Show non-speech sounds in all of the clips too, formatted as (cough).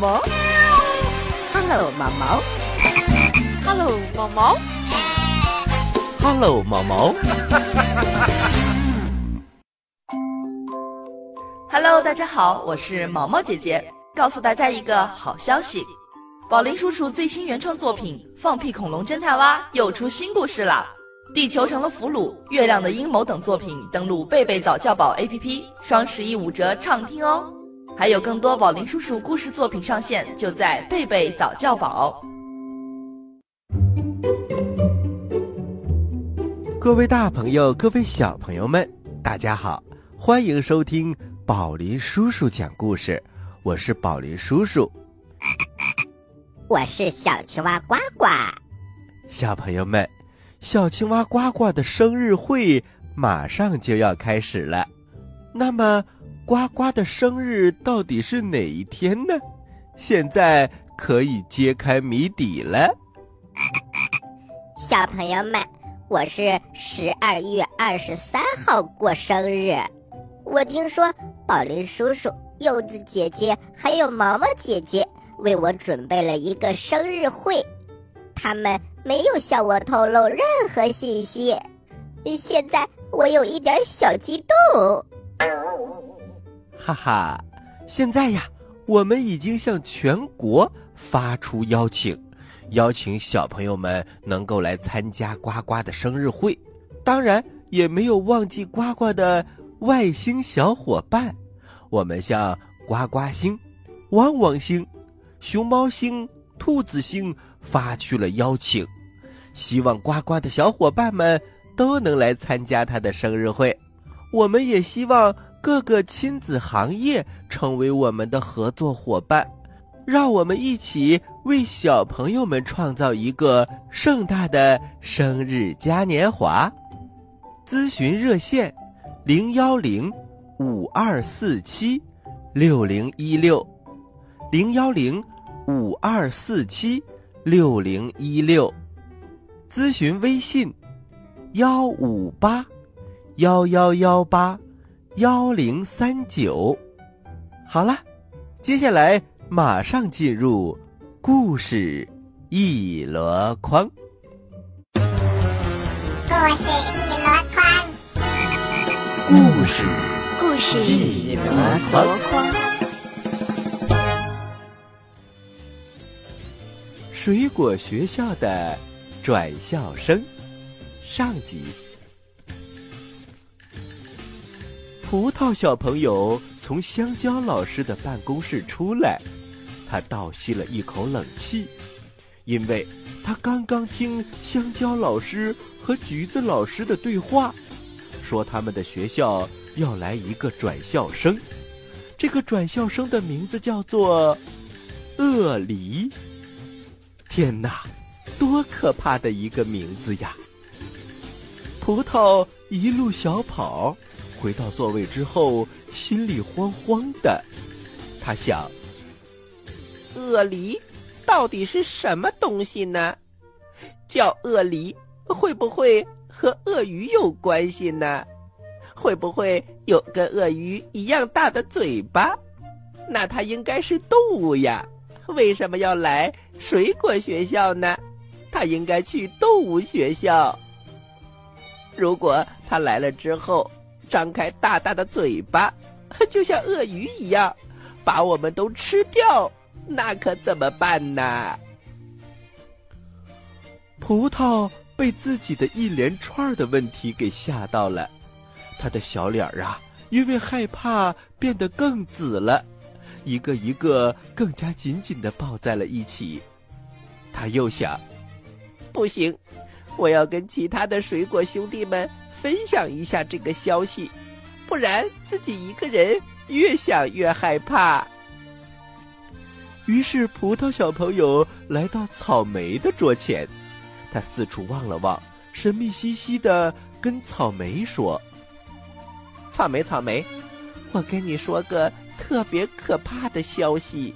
Hello，毛毛。Hello，毛毛。Hello，毛毛。Hello，毛毛。Hello，大家好，我是毛毛姐姐，告诉大家一个好消息，宝林叔叔最新原创作品《放屁恐龙侦探蛙》又出新故事了。地球成了俘虏，月亮的阴谋等作品登录贝贝早教宝 APP，双十一五折畅听哦！还有更多宝林叔叔故事作品上线，就在贝贝早教宝。各位大朋友，各位小朋友们，大家好，欢迎收听宝林叔叔讲故事，我是宝林叔叔，(laughs) 我是小青蛙呱呱，小朋友们。小青蛙呱呱的生日会马上就要开始了，那么呱呱的生日到底是哪一天呢？现在可以揭开谜底了。小朋友们，我是十二月二十三号过生日，我听说宝林叔叔、柚子姐姐还有毛毛姐姐为我准备了一个生日会，他们。没有向我透露任何信息，现在我有一点小激动。哈哈，现在呀，我们已经向全国发出邀请，邀请小朋友们能够来参加呱呱的生日会。当然，也没有忘记呱呱的外星小伙伴。我们向呱呱星、汪汪星、熊猫星。兔子星发去了邀请，希望呱呱的小伙伴们都能来参加他的生日会。我们也希望各个亲子行业成为我们的合作伙伴，让我们一起为小朋友们创造一个盛大的生日嘉年华。咨询热线：零幺零五二四七六零一六零幺零。五二四七六零一六，咨询微信幺五八幺幺幺八幺零三九。好了，接下来马上进入故事一箩筐。故事一箩筐，故事故事一箩筐。水果学校的转校生上集。葡萄小朋友从香蕉老师的办公室出来，他倒吸了一口冷气，因为他刚刚听香蕉老师和橘子老师的对话，说他们的学校要来一个转校生，这个转校生的名字叫做鳄梨。天哪，多可怕的一个名字呀！葡萄一路小跑，回到座位之后，心里慌慌的。他想：鳄梨到底是什么东西呢？叫鳄梨，会不会和鳄鱼有关系呢？会不会有跟鳄鱼一样大的嘴巴？那它应该是动物呀。为什么要来水果学校呢？它应该去动物学校。如果他来了之后，张开大大的嘴巴，(laughs) 就像鳄鱼一样，把我们都吃掉，那可怎么办呢？葡萄被自己的一连串的问题给吓到了，他的小脸儿啊，因为害怕变得更紫了。一个一个更加紧紧的抱在了一起，他又想：不行，我要跟其他的水果兄弟们分享一下这个消息，不然自己一个人越想越害怕。于是，葡萄小朋友来到草莓的桌前，他四处望了望，神秘兮兮的跟草莓说：“草莓，草莓，我跟你说个。”特别可怕的消息！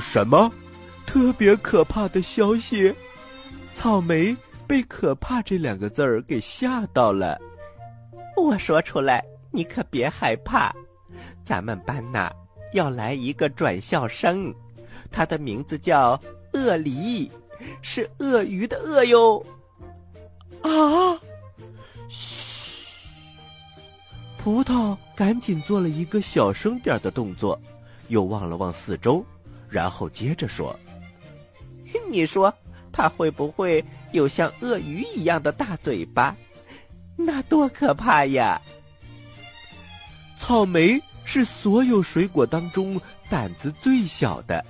什么？特别可怕的消息？草莓被“可怕”这两个字儿给吓到了。我说出来，你可别害怕。咱们班呐，要来一个转校生，他的名字叫鳄梨，是鳄鱼的鳄哟。啊！嘘！葡萄赶紧做了一个小声点的动作，又望了望四周，然后接着说：“你说它会不会有像鳄鱼一样的大嘴巴？那多可怕呀！”草莓是所有水果当中胆子最小的，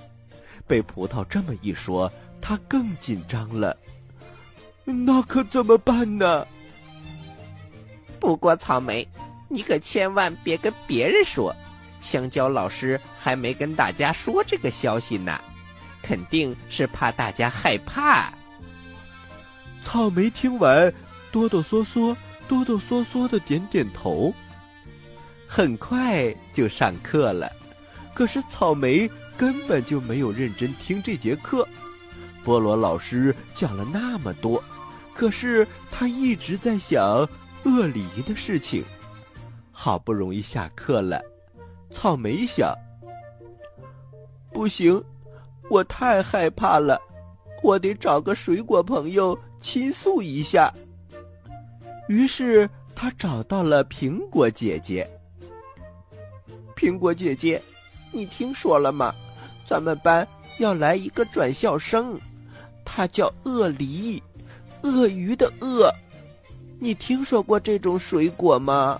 被葡萄这么一说，他更紧张了。那可怎么办呢？不过草莓，你可千万别跟别人说，香蕉老师还没跟大家说这个消息呢，肯定是怕大家害怕。草莓听完，哆哆嗦嗦、哆哆嗦嗦的点点头。很快就上课了，可是草莓根本就没有认真听这节课。菠萝老师讲了那么多，可是他一直在想鳄梨的事情。好不容易下课了，草莓想：不行，我太害怕了，我得找个水果朋友倾诉一下。于是他找到了苹果姐姐。苹果姐姐，你听说了吗？咱们班要来一个转校生，他叫鳄梨，鳄鱼的鳄。你听说过这种水果吗？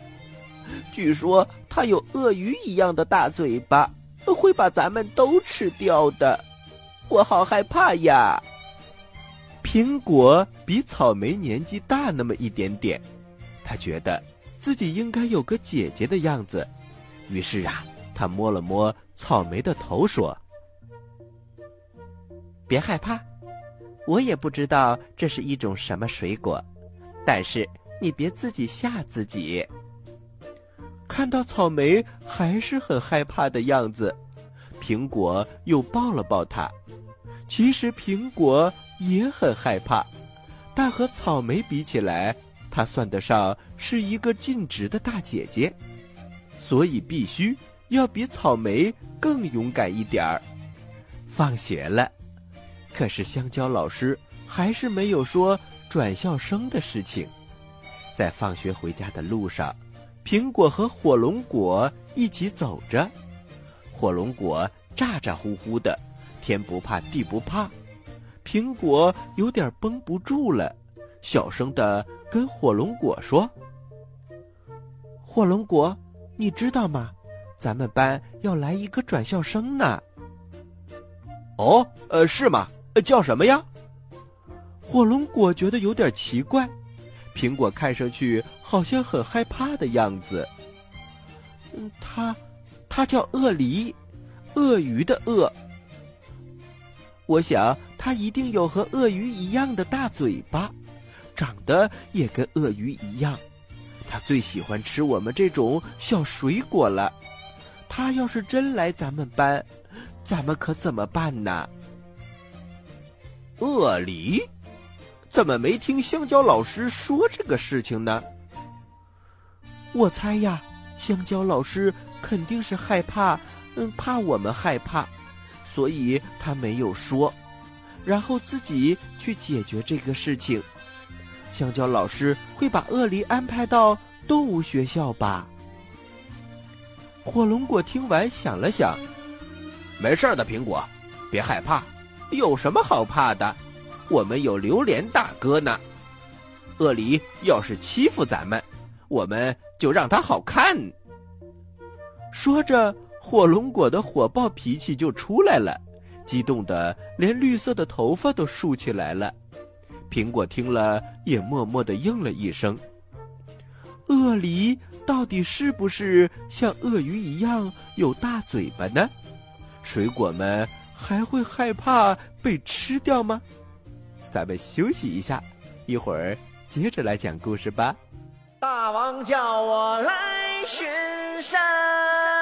据说它有鳄鱼一样的大嘴巴，会把咱们都吃掉的。我好害怕呀！苹果比草莓年纪大那么一点点，他觉得自己应该有个姐姐的样子。于是啊，他摸了摸草莓的头，说：“别害怕，我也不知道这是一种什么水果，但是你别自己吓自己。”看到草莓还是很害怕的样子，苹果又抱了抱他。其实苹果也很害怕，但和草莓比起来，它算得上是一个尽职的大姐姐。所以必须要比草莓更勇敢一点儿。放学了，可是香蕉老师还是没有说转校生的事情。在放学回家的路上，苹果和火龙果一起走着。火龙果咋咋呼呼的，天不怕地不怕。苹果有点绷不住了，小声的跟火龙果说：“火龙果。”你知道吗？咱们班要来一个转校生呢。哦，呃，是吗？叫什么呀？火龙果觉得有点奇怪，苹果看上去好像很害怕的样子。嗯，他，他叫鳄梨，鳄鱼的鳄。我想他一定有和鳄鱼一样的大嘴巴，长得也跟鳄鱼一样。他最喜欢吃我们这种小水果了。他要是真来咱们班，咱们可怎么办呢？鳄梨，怎么没听香蕉老师说这个事情呢？我猜呀，香蕉老师肯定是害怕，嗯，怕我们害怕，所以他没有说，然后自己去解决这个事情。香蕉老师会把鳄梨安排到动物学校吧？火龙果听完想了想，没事的，苹果，别害怕，有什么好怕的？我们有榴莲大哥呢。鳄梨要是欺负咱们，我们就让他好看。说着，火龙果的火爆脾气就出来了，激动的连绿色的头发都竖起来了。苹果听了，也默默的应了一声。鳄梨到底是不是像鳄鱼一样有大嘴巴呢？水果们还会害怕被吃掉吗？咱们休息一下，一会儿接着来讲故事吧。大王叫我来巡山。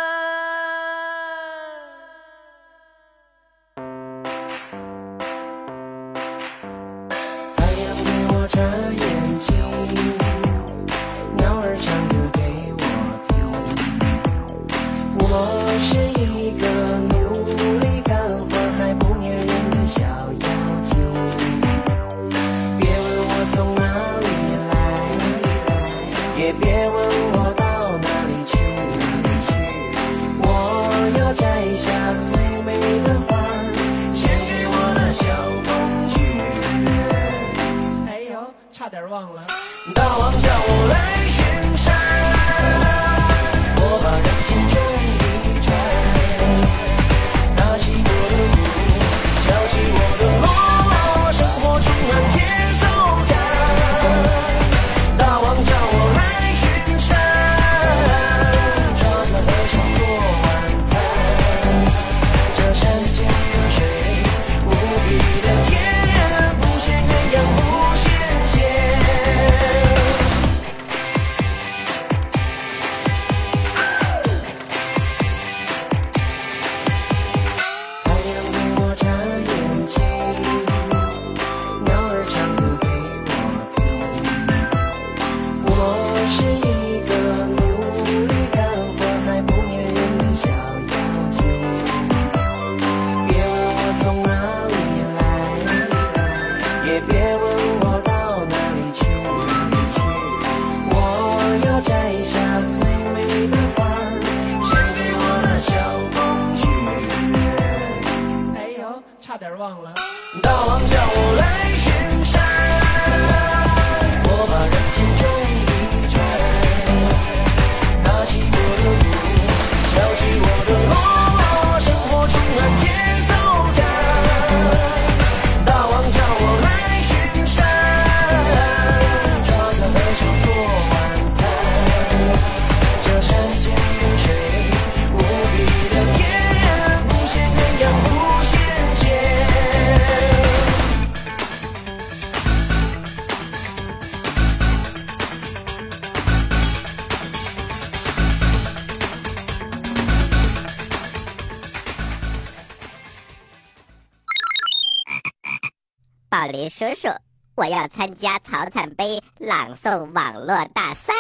宝林叔叔，我要参加草惨杯朗诵网络大赛。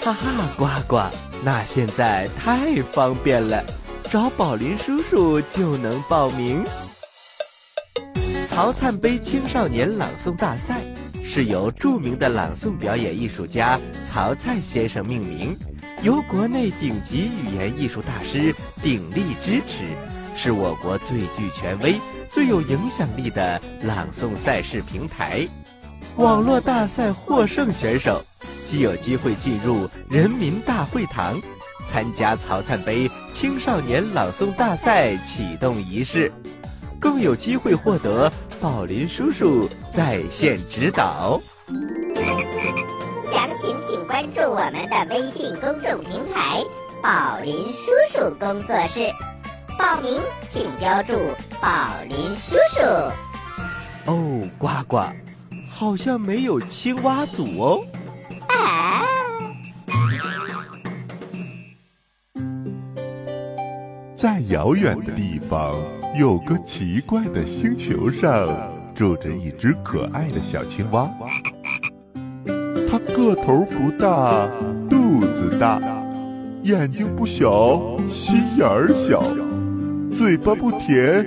哈哈，呱呱，那现在太方便了，找宝林叔叔就能报名。曹灿杯青少年朗诵大赛是由著名的朗诵表演艺术家曹灿先生命名，由国内顶级语言艺术大师鼎力支持，是我国最具权威、最有影响力的朗诵赛事平台。网络大赛获胜选手既有机会进入人民大会堂，参加曹灿杯青少年朗诵大赛启动仪式，更有机会获得宝林叔叔在线指导。详情请关注我们的微信公众平台“宝林叔叔工作室”，报名请标注“宝林叔叔哦，呱呱，好像没有青蛙组哦。”。啊，在遥远的地方，有个奇怪的星球上，住着一只可爱的小青蛙。它个头不大，肚子大，眼睛不小，心眼儿小，嘴巴不甜，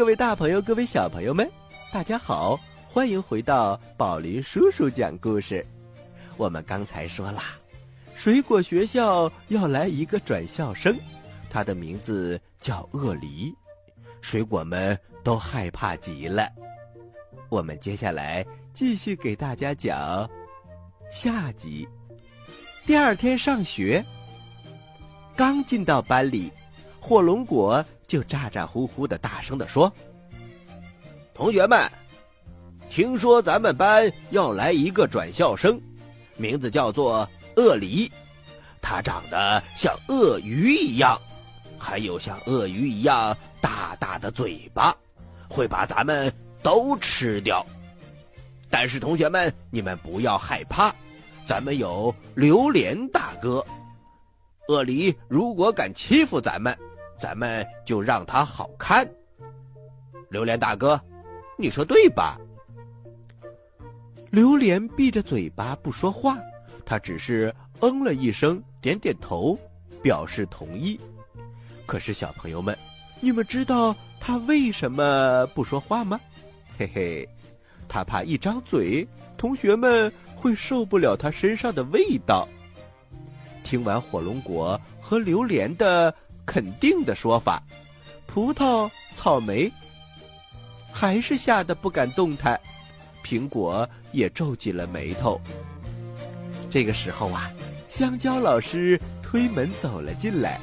各位大朋友，各位小朋友们，大家好，欢迎回到宝林叔叔讲故事。我们刚才说啦，水果学校要来一个转校生，他的名字叫鳄梨，水果们都害怕极了。我们接下来继续给大家讲下集。第二天上学，刚进到班里，火龙果 (laughs) 就咋咋呼呼的大声的说：“同学们，听说咱们班要来一个转校生，名字叫做鳄梨，他长得像鳄鱼一样，还有像鳄鱼一样大大的嘴巴，会把咱们都吃掉。但是同学们，你们不要害怕，咱们有榴莲大哥。鳄梨如果敢欺负咱们，咱们就让他好看。榴莲大哥，你说对吧？榴莲闭着嘴巴不说话，他只是嗯了一声，点点头，表示同意。可是小朋友们，你们知道他为什么不说话吗？嘿嘿，他怕一张嘴，同学们会受不了他身上的味道。听完火龙果和榴莲的肯定的说法，葡萄、草莓还是吓得不敢动弹，苹果也皱紧了眉头。这个时候啊，香蕉老师推门走了进来，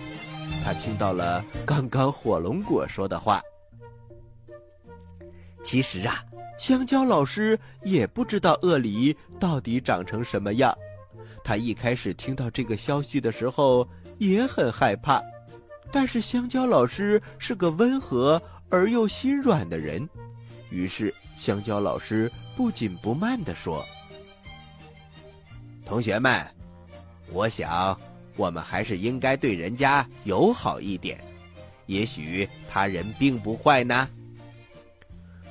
他听到了刚刚火龙果说的话。其实啊，香蕉老师也不知道鳄梨到底长成什么样。他一开始听到这个消息的时候也很害怕，但是香蕉老师是个温和而又心软的人，于是香蕉老师不紧不慢地说：“同学们，我想我们还是应该对人家友好一点，也许他人并不坏呢。”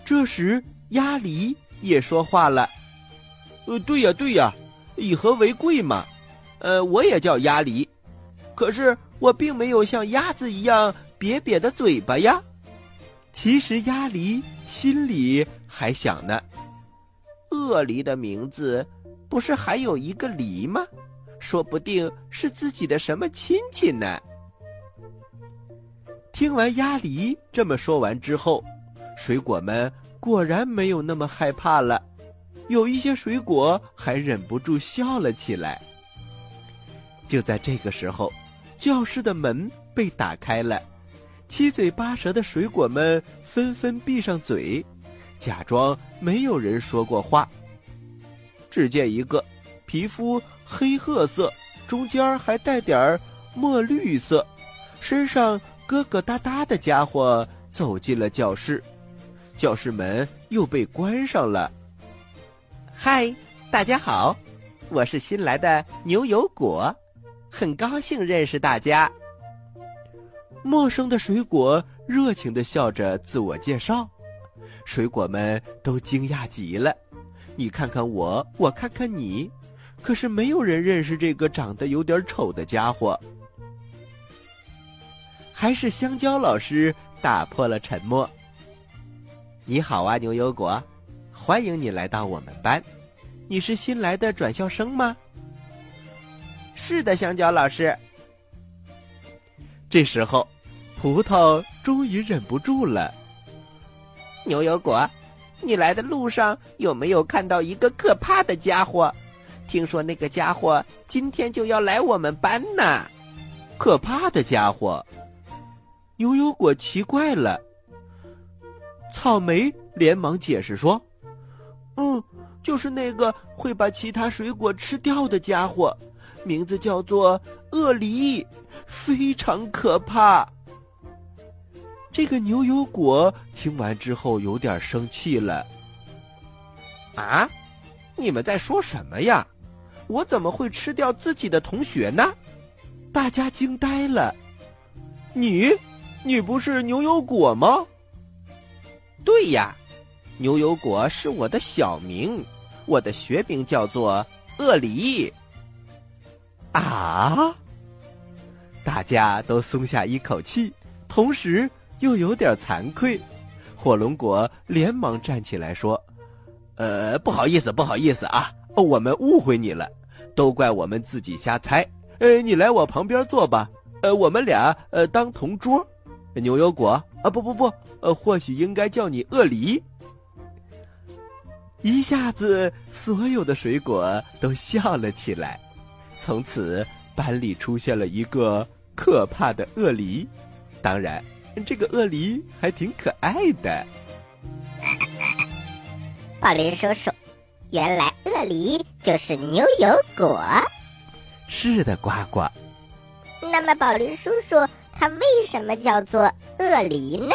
这时，鸭梨也说话了：“呃，对呀，对呀。”以和为贵嘛，呃，我也叫鸭梨，可是我并没有像鸭子一样瘪瘪的嘴巴呀。其实鸭梨心里还想呢，鳄梨的名字不是还有一个梨吗？说不定是自己的什么亲戚呢。听完鸭梨这么说完之后，水果们果然没有那么害怕了。有一些水果还忍不住笑了起来。就在这个时候，教室的门被打开了，七嘴八舌的水果们纷纷闭上嘴，假装没有人说过话。只见一个皮肤黑褐色，中间还带点墨绿色，身上疙疙瘩瘩的家伙走进了教室，教室门又被关上了。嗨，大家好，我是新来的牛油果，很高兴认识大家。陌生的水果热情的笑着自我介绍，水果们都惊讶极了。你看看我，我看看你，可是没有人认识这个长得有点丑的家伙。还是香蕉老师打破了沉默。你好啊，牛油果。欢迎你来到我们班，你是新来的转校生吗？是的，香蕉老师。这时候，葡萄终于忍不住了。牛油果，你来的路上有没有看到一个可怕的家伙？听说那个家伙今天就要来我们班呢。可怕的家伙，牛油果奇怪了。草莓连忙解释说。嗯，就是那个会把其他水果吃掉的家伙，名字叫做鳄梨，非常可怕。这个牛油果听完之后有点生气了。啊，你们在说什么呀？我怎么会吃掉自己的同学呢？大家惊呆了。你，你不是牛油果吗？对呀。牛油果是我的小名，我的学名叫做鳄梨。啊！大家都松下一口气，同时又有点惭愧。火龙果连忙站起来说：“呃，不好意思，不好意思啊，我们误会你了，都怪我们自己瞎猜。呃，你来我旁边坐吧，呃，我们俩呃当同桌。牛油果啊，不不不，呃，或许应该叫你鳄梨。”一下子，所有的水果都笑了起来。从此，班里出现了一个可怕的鳄梨。当然，这个鳄梨还挺可爱的。(laughs) 宝林叔叔，原来鳄梨就是牛油果。是的，呱呱。那么，宝林叔叔，他为什么叫做鳄梨呢？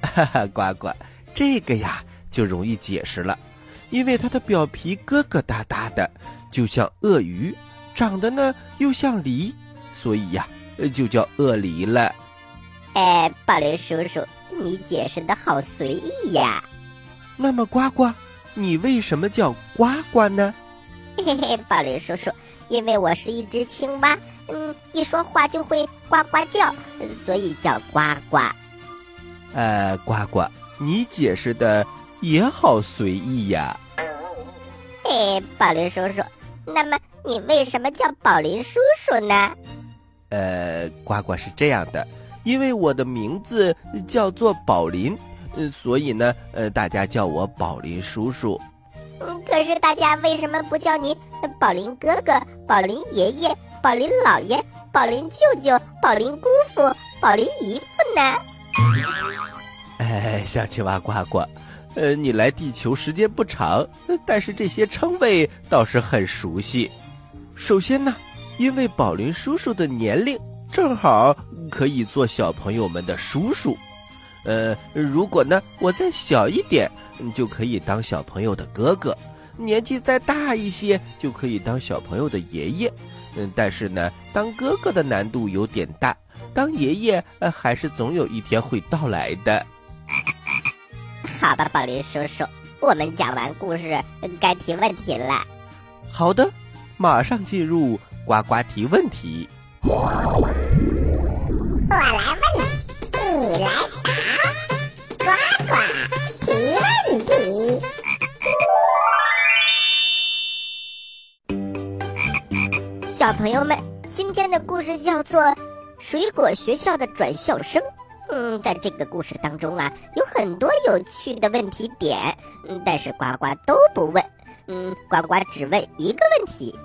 (laughs) 哈哈，呱呱，这个呀就容易解释了，因为它的表皮疙疙瘩瘩的，就像鳄鱼，长得呢又像梨，所以呀就叫鳄梨了。哎，宝林叔叔，你解释的好随意呀。那么，呱呱，你为什么叫呱呱呢？嘿嘿，宝林叔叔，因为我是一只青蛙，嗯，一说话就会呱呱叫，所以叫呱呱。呃，呱呱，你解释的也好随意呀。嘿，宝林叔叔，那么你为什么叫宝林叔叔呢？呃，呱呱是这样的，因为我的名字叫做宝林，嗯，所以呢，呃，大家叫我宝林叔叔。嗯，可是大家为什么不叫你宝林哥哥、宝林爷爷、宝林姥爷、宝林舅舅、宝林姑父、宝林姨父呢？哎，小青蛙呱呱，呃，你来地球时间不长，但是这些称谓倒是很熟悉。首先呢，因为宝林叔叔的年龄正好可以做小朋友们的叔叔，呃，如果呢我再小一点，就可以当小朋友的哥哥；年纪再大一些，就可以当小朋友的爷爷。嗯，但是呢，当哥哥的难度有点大，当爷爷呃还是总有一天会到来的。好吧，宝林叔叔，我们讲完故事该提问题了。好的，马上进入呱呱提问题。我来问，你来答，呱呱提问题。小朋友们，今天的故事叫做《水果学校的转校生》。嗯，在这个故事当中啊，有很多有趣的问题点，嗯，但是呱呱都不问。嗯，呱呱只问一个问题：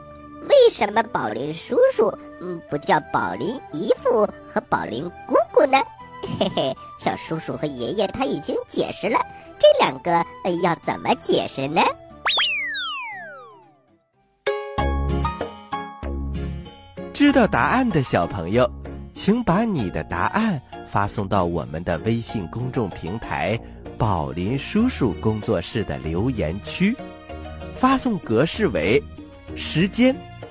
为什么宝林叔叔嗯不叫宝林姨父和宝林姑姑呢？(laughs) 嘿嘿，小叔叔和爷爷他已经解释了，这两个呃要怎么解释呢？知道答案的小朋友，请把你的答案发送到我们的微信公众平台“宝林叔叔工作室”的留言区，发送格式为时间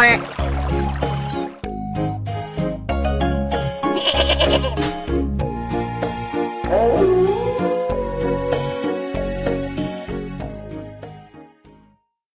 快快快快！